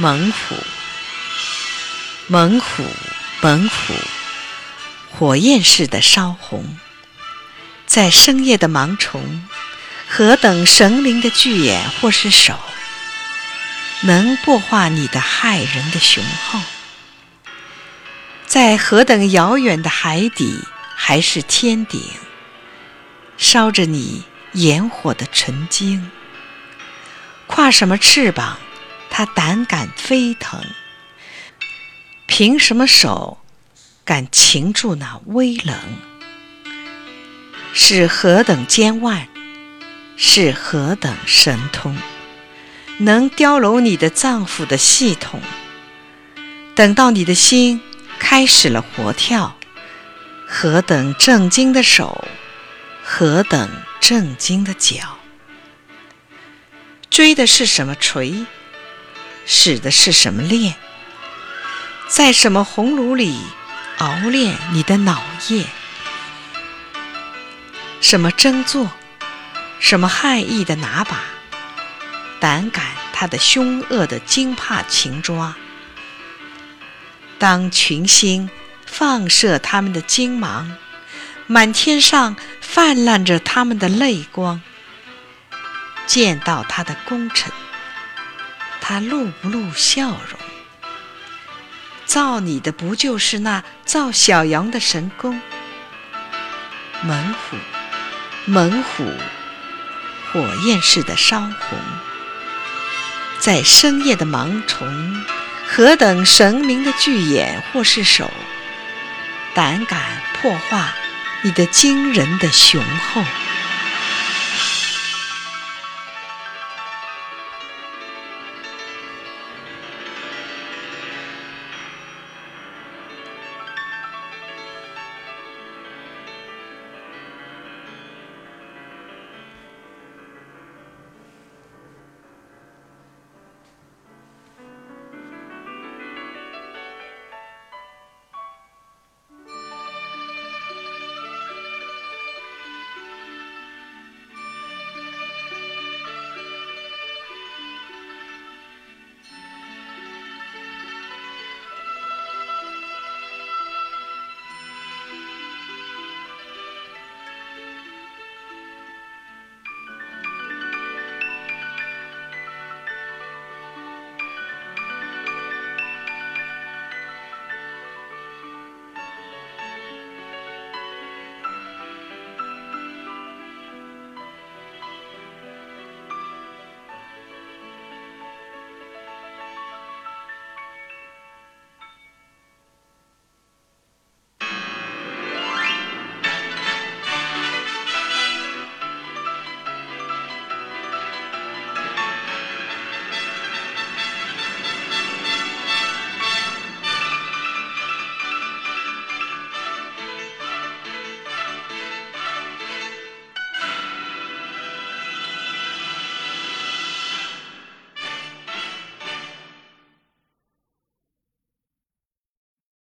猛虎，猛虎，猛虎，火焰似的烧红，在深夜的盲虫，何等神灵的巨眼或是手，能破化你的骇人的雄厚？在何等遥远的海底，还是天顶，烧着你炎火的纯晶？跨什么翅膀？他胆敢飞腾，凭什么手敢擒住那微冷？是何等坚腕，是何等神通，能雕镂你的脏腑的系统？等到你的心开始了活跳，何等震惊的手，何等震惊的脚？追的是什么锤？使的是什么炼？在什么红炉里熬炼你的脑液？什么争做？什么害意的拿把？胆敢他的凶恶的惊怕情抓？当群星放射他们的金芒，满天上泛滥着他们的泪光，见到他的功臣。他露不露笑容？造你的不就是那造小羊的神功？猛虎，猛虎，火焰似的烧红，在深夜的盲虫，何等神明的巨眼或是手，胆敢破坏你的惊人的雄厚？